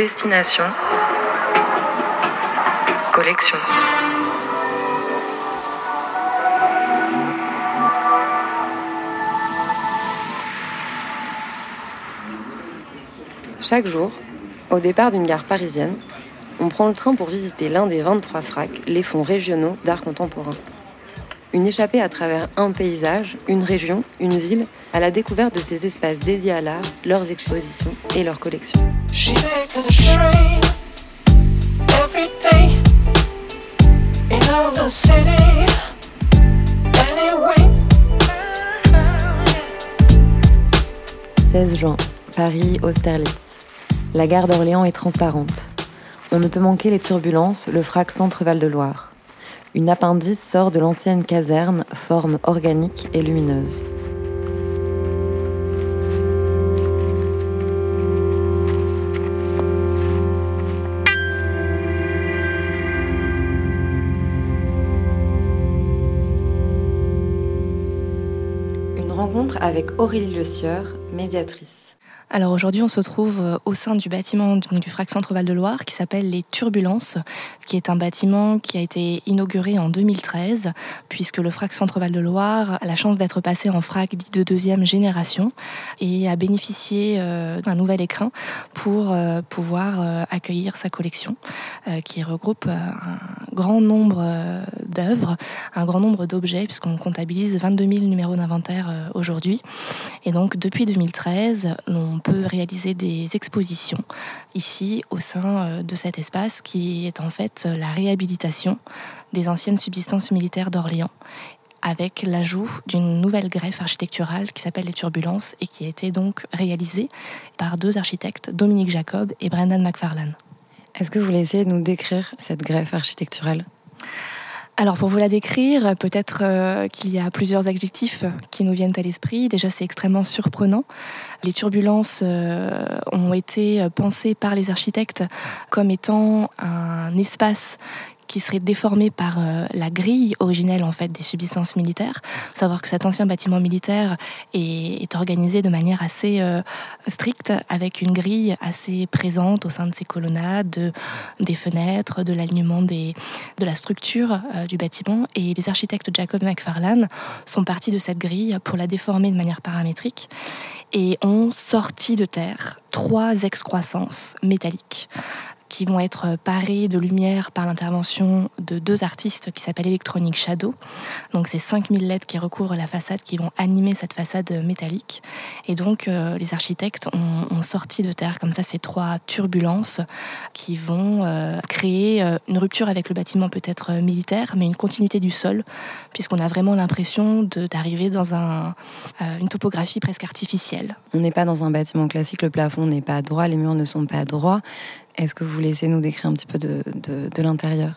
Destination Collection. Chaque jour, au départ d'une gare parisienne, on prend le train pour visiter l'un des 23 fracs, les fonds régionaux d'art contemporain. Une échappée à travers un paysage, une région, une ville, à la découverte de ces espaces dédiés à l'art, leurs expositions et leurs collections. « 16 juin, Paris, Austerlitz. La gare d'Orléans est transparente. On ne peut manquer les turbulences, le frac Centre-Val de Loire. Une appendice sort de l'ancienne caserne, forme organique et lumineuse. Une rencontre avec Aurélie Le Sieur, médiatrice. Alors aujourd'hui, on se trouve euh, au sein du bâtiment du FRAC Centre Val de Loire qui s'appelle les Turbulences, qui est un bâtiment qui a été inauguré en 2013, puisque le FRAC Centre Val de Loire a la chance d'être passé en FRAC dit de deuxième génération et a bénéficié euh, d'un nouvel écrin pour euh, pouvoir accueillir sa collection, qui regroupe un grand nombre d'œuvres, un grand nombre d'objets, puisqu'on comptabilise 22 000 numéros d'inventaire aujourd'hui. Et donc depuis 2013, on on peut réaliser des expositions ici au sein euh, de cet espace qui est en fait euh, la réhabilitation des anciennes subsistances militaires d'Orléans avec l'ajout d'une nouvelle greffe architecturale qui s'appelle les Turbulences et qui a été donc réalisée par deux architectes, Dominique Jacob et Brendan McFarlane. Est-ce que vous voulez essayer de nous décrire cette greffe architecturale? Alors pour vous la décrire, peut-être euh, qu'il y a plusieurs adjectifs qui nous viennent à l'esprit. Déjà, c'est extrêmement surprenant. Les turbulences euh, ont été pensées par les architectes comme étant un espace qui serait déformé par euh, la grille originelle en fait des subsistances militaires. Faut savoir que cet ancien bâtiment militaire est, organisé de manière assez euh, stricte, avec une grille assez présente au sein de ses colonnades, de, des fenêtres, de l'alignement des, de la structure euh, du bâtiment. Et les architectes Jacob McFarlane sont partis de cette grille pour la déformer de manière paramétrique et ont sorti de terre trois excroissances métalliques qui vont être parés de lumière par l'intervention de deux artistes qui s'appellent Electronic Shadow. Donc c'est 5000 LED qui recouvrent la façade, qui vont animer cette façade métallique. Et donc euh, les architectes ont, sorti de terre comme ça ces trois turbulences qui vont euh, créer euh, une rupture avec le bâtiment peut-être militaire, mais une continuité du sol, puisqu'on a vraiment l'impression d'arriver dans un, une topographie presque artificielle. On n'est pas dans un bâtiment classique, le plafond n'est pas droit, les murs ne sont pas droits. Est-ce que vous voulez nous décrire un petit peu de, l'intérieur?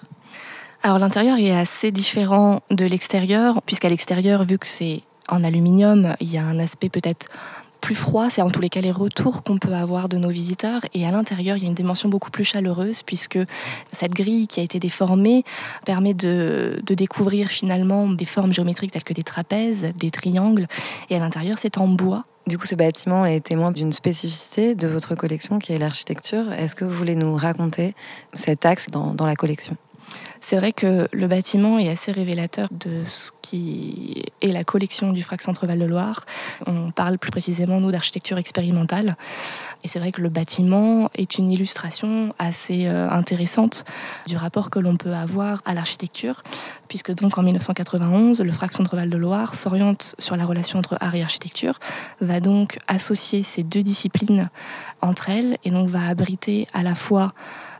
Alors l'intérieur est assez différent de l'extérieur, puisqu'à l'extérieur, vu que c'est en aluminium, il y a un aspect peut-être plus froid, c'est en tous les cas les retours qu'on peut avoir de nos visiteurs. Et à l'intérieur, il y a une dimension beaucoup plus chaleureuse puisque cette grille qui a été déformée permet de découvrir finalement des formes géométriques telles que des trapèzes, des triangles. Et à l'intérieur, c'est en bois du coup, ce bâtiment est témoin d'une spécificité de votre collection qui est l'architecture. Est-ce que vous voulez nous raconter cet axe dans, dans la collection? C'est vrai que le bâtiment est assez révélateur de ce qui est la collection du FRAC Centre-Val de Loire. On parle plus précisément, nous, d'architecture expérimentale. Et c'est vrai que le bâtiment est une illustration assez euh, intéressante du rapport que l'on peut avoir à l'architecture, puisque donc en 1991, le FRAC Centre-Val de Loire s'oriente sur la relation entre art et architecture, va donc associer ces deux disciplines entre elles et donc va abriter à la fois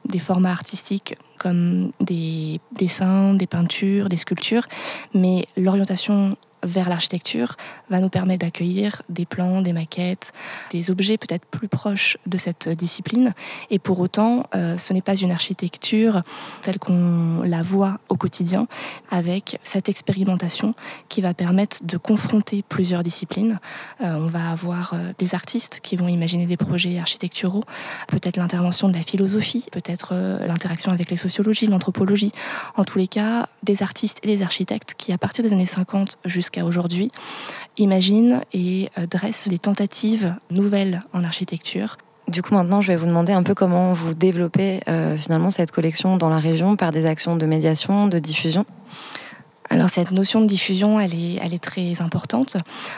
des formats artistiques comme des dessins, des peintures, des sculptures, mais l'orientation vers l'architecture va nous permettre d'accueillir des plans, des maquettes, des objets peut-être plus proches de cette discipline. Et pour autant, euh, ce n'est pas une architecture telle qu'on la voit au quotidien, avec cette expérimentation qui va permettre de confronter plusieurs disciplines. Euh, on va avoir euh, des artistes qui vont imaginer des projets architecturaux, peut-être l'intervention de la philosophie, peut-être l'interaction avec les sociologies, l'anthropologie. En tous les cas, des artistes et des architectes qui, à partir des années 50 jusqu'à aujourd'hui, imagine et euh, dresse des tentatives nouvelles en architecture Du coup, maintenant, je vais vous demander un peu comment vous développez euh, finalement cette collection dans la région par des actions de médiation, de diffusion. Alors cette notion de diffusion, elle est, très importante.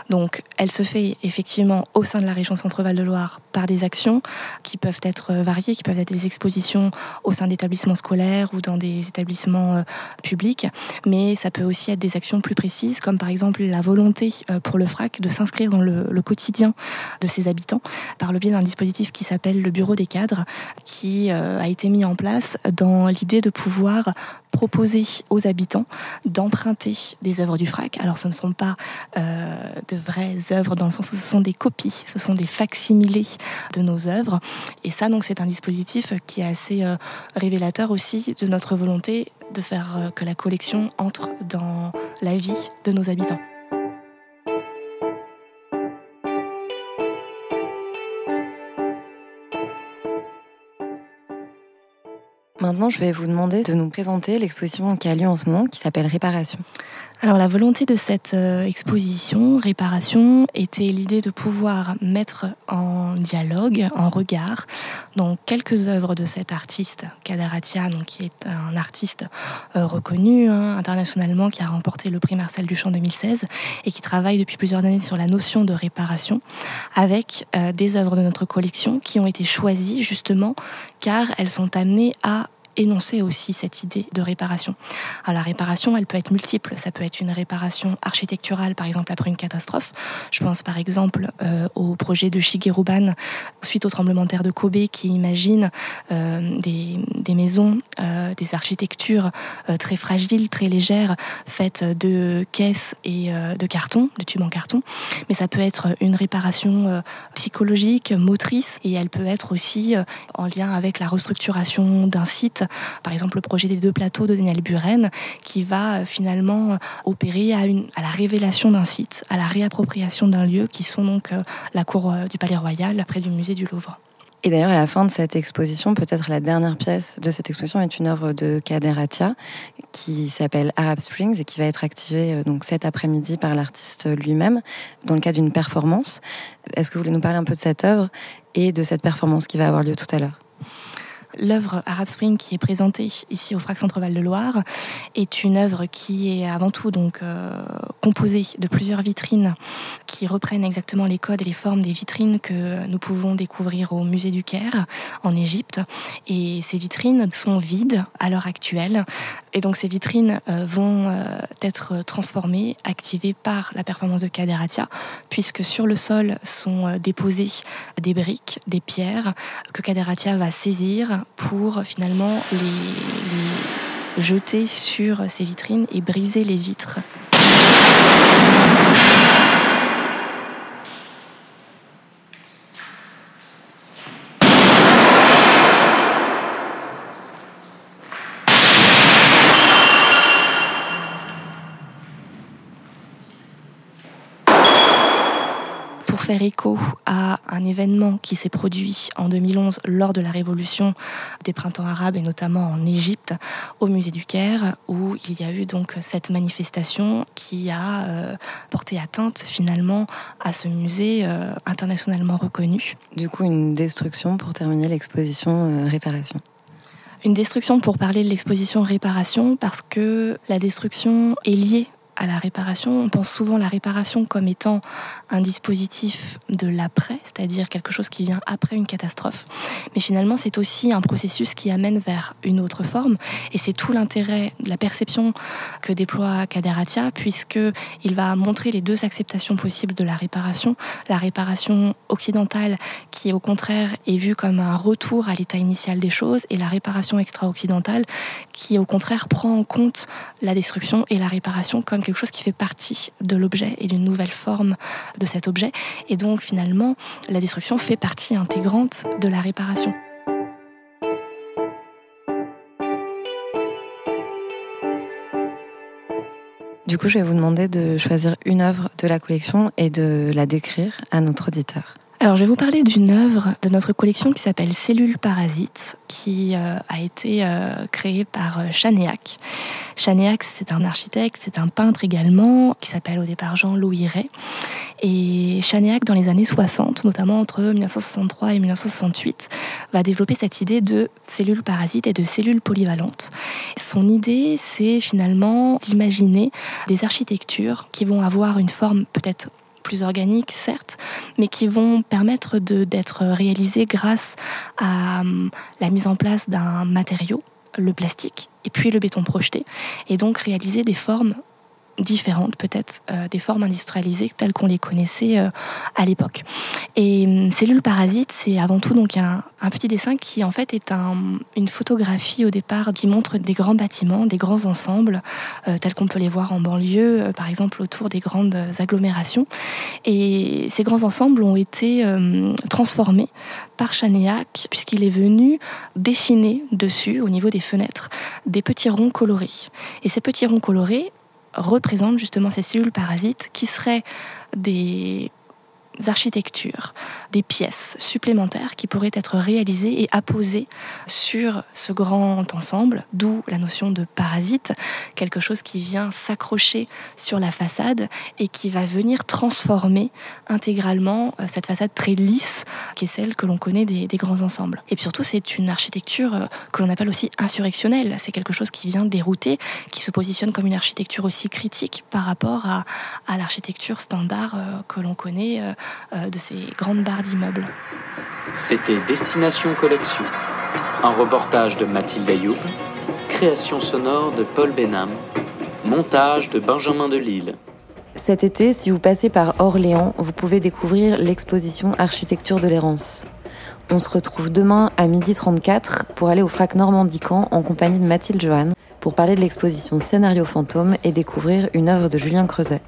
Donc elle se fait effectivement au sein de la région Centre-Val de Loire par des actions qui peuvent être variées, qui peuvent être des expositions au sein d'établissements scolaires ou dans des établissements euh, publics, mais ça peut aussi être des actions plus précises, comme par exemple la volonté euh, pour le FRAC de s'inscrire dans le, le, quotidien de ses habitants par le biais d'un dispositif qui s'appelle le Bureau des cadres, qui euh, a été mis en place dans l'idée de pouvoir proposer aux habitants d'emprunter des œuvres du FRAC. Alors ce ne sont pas euh, de vraies œuvres dans le sens où ce sont des copies, ce sont des facsimilés de nos œuvres. Et ça, donc, c'est un dispositif qui est assez euh, révélateur aussi de notre volonté de faire euh, que la collection entre dans la vie de nos habitants. Maintenant, je vais vous demander de nous présenter l'exposition qui a lieu en ce moment, qui s'appelle Réparation. Alors la volonté de cette euh, exposition, Réparation, était l'idée de pouvoir mettre en dialogue, en regard, donc quelques œuvres de cet artiste, donc, qui est un artiste euh, reconnu hein, internationalement, qui a remporté le prix Marcel Duchamp 2016 et qui travaille depuis plusieurs années sur la notion de réparation, avec euh, des œuvres de notre collection qui ont été choisies justement car elles sont amenées à énoncer aussi cette idée de réparation. Alors la réparation, elle peut être multiple. Ça peut être une réparation architecturale, par exemple après une catastrophe. Je pense par exemple euh, au projet de Shigeru Ban suite au tremblement de terre de Kobe, qui imagine euh, des, des, maisons, euh, des architectures très fragiles, très légères, faites de caisses et de carton, de tubes en carton. Mais ça peut être une réparation psychologique, motrice, et elle peut être aussi en lien avec la restructuration d'un site par exemple le projet des deux plateaux de Daniel Buren, qui va euh, finalement euh, opérer à, la révélation d'un site, à la réappropriation d'un lieu, qui sont donc euh, la cour du Palais Royal, près du musée du Louvre. Et d'ailleurs, à la fin de cette exposition, peut-être la dernière pièce de cette exposition est une œuvre de Kader Atia qui s'appelle Arab Springs et qui va être activée donc cet après-midi par l'artiste lui-même dans le cadre d'une performance. Est-ce que vous voulez nous parler un peu de cette œuvre et de cette performance qui va avoir lieu tout à l'heure? L'œuvre Arab Spring qui est présentée ici au FRAC Centre-Val de Loire est une œuvre qui est avant tout donc euh, composée de plusieurs vitrines qui reprennent exactement les codes et les formes des vitrines que nous pouvons découvrir au musée du Caire en Égypte. Et ces vitrines sont vides à l'heure actuelle. Et donc ces vitrines euh, vont euh, être transformées, activées par la performance de Kaderatia, puisque sur le sol sont déposées des briques, des pierres que Kaderatia va saisir pour finalement les, jeter sur ces vitrines et briser les vitres. Faire écho à un événement qui s'est produit en 2011 lors de la révolution des printemps arabes et notamment en Égypte au musée du Caire où il y a eu donc cette manifestation qui a euh, porté atteinte finalement à ce musée euh, internationalement reconnu. Du coup, une destruction pour terminer l'exposition euh, réparation. Une destruction pour parler de l'exposition réparation parce que la destruction est liée à la réparation. On pense souvent la réparation comme étant un dispositif de l'après, c'est-à-dire quelque chose qui vient après une catastrophe. Mais finalement, c'est aussi un processus qui amène vers une autre forme. Et c'est tout l'intérêt de la perception que déploie Kaderatia, puisqu'il va montrer les deux acceptations possibles de la réparation. La réparation occidentale, qui au contraire est vue comme un retour à l'état initial des choses, et la réparation extra-occidentale, qui au contraire prend en compte la destruction et la réparation comme quelque chose qui fait partie de l'objet et d'une nouvelle forme de cet objet. Et donc finalement, la destruction fait partie intégrante de la réparation. Du coup, je vais vous demander de choisir une œuvre de la collection et de la décrire à notre auditeur. Alors, je vais vous parler d'une œuvre de notre collection qui s'appelle Cellules Parasites, qui euh, a été euh, créée par euh, Chanéac. Chanéac, c'est un architecte, c'est un peintre également, qui s'appelle au départ Jean-Louis Ray. Et Chanéac, dans les années 60, notamment entre 1963 et 1968, va développer cette idée de cellules parasites et de cellules polyvalentes. Son idée, c'est finalement d'imaginer des architectures qui vont avoir une forme peut-être plus organiques, certes, mais qui vont permettre d'être réalisés grâce à hum, la mise en place d'un matériau, le plastique, et puis le béton projeté, et donc réaliser des formes différentes peut-être euh, des formes industrialisées telles qu'on les connaissait euh, à l'époque. Et euh, Cellule Parasite, c'est avant tout donc un, petit dessin qui en fait est un, une photographie au départ qui montre des grands bâtiments, des grands ensembles tels qu'on peut les voir en banlieue, par exemple autour des grandes agglomérations. Et ces grands ensembles ont été transformés par Chanéac puisqu'il est venu dessiner dessus, au niveau des fenêtres, des petits ronds colorés. Et ces petits ronds colorés représentent justement ces cellules parasites qui seraient des architectures, des pièces supplémentaires qui pourraient être réalisées et apposées sur ce grand ensemble, d'où la notion de parasite, quelque chose qui vient s'accrocher sur la façade et qui va venir transformer intégralement euh, cette façade très lisse qui est celle que l'on connaît des, grands ensembles. Et surtout, c'est une architecture euh, que l'on appelle aussi insurrectionnelle. C'est quelque chose qui vient dérouter, qui se positionne comme une architecture aussi critique par rapport à, l'architecture standard euh, que l'on connaît de ces grandes barres d'immeubles. C'était Destination Collection, un reportage de Mathilde Ayoub, création sonore de Paul Benham, montage de Benjamin Delille. Cet été, si vous passez par Orléans, vous pouvez découvrir l'exposition Architecture de l'errance. On se retrouve demain à midi 34 pour aller au FRAC Normandie-Camp en compagnie de Mathilde Johan pour parler de l'exposition Scénario fantôme et découvrir une œuvre de Julien Creuset.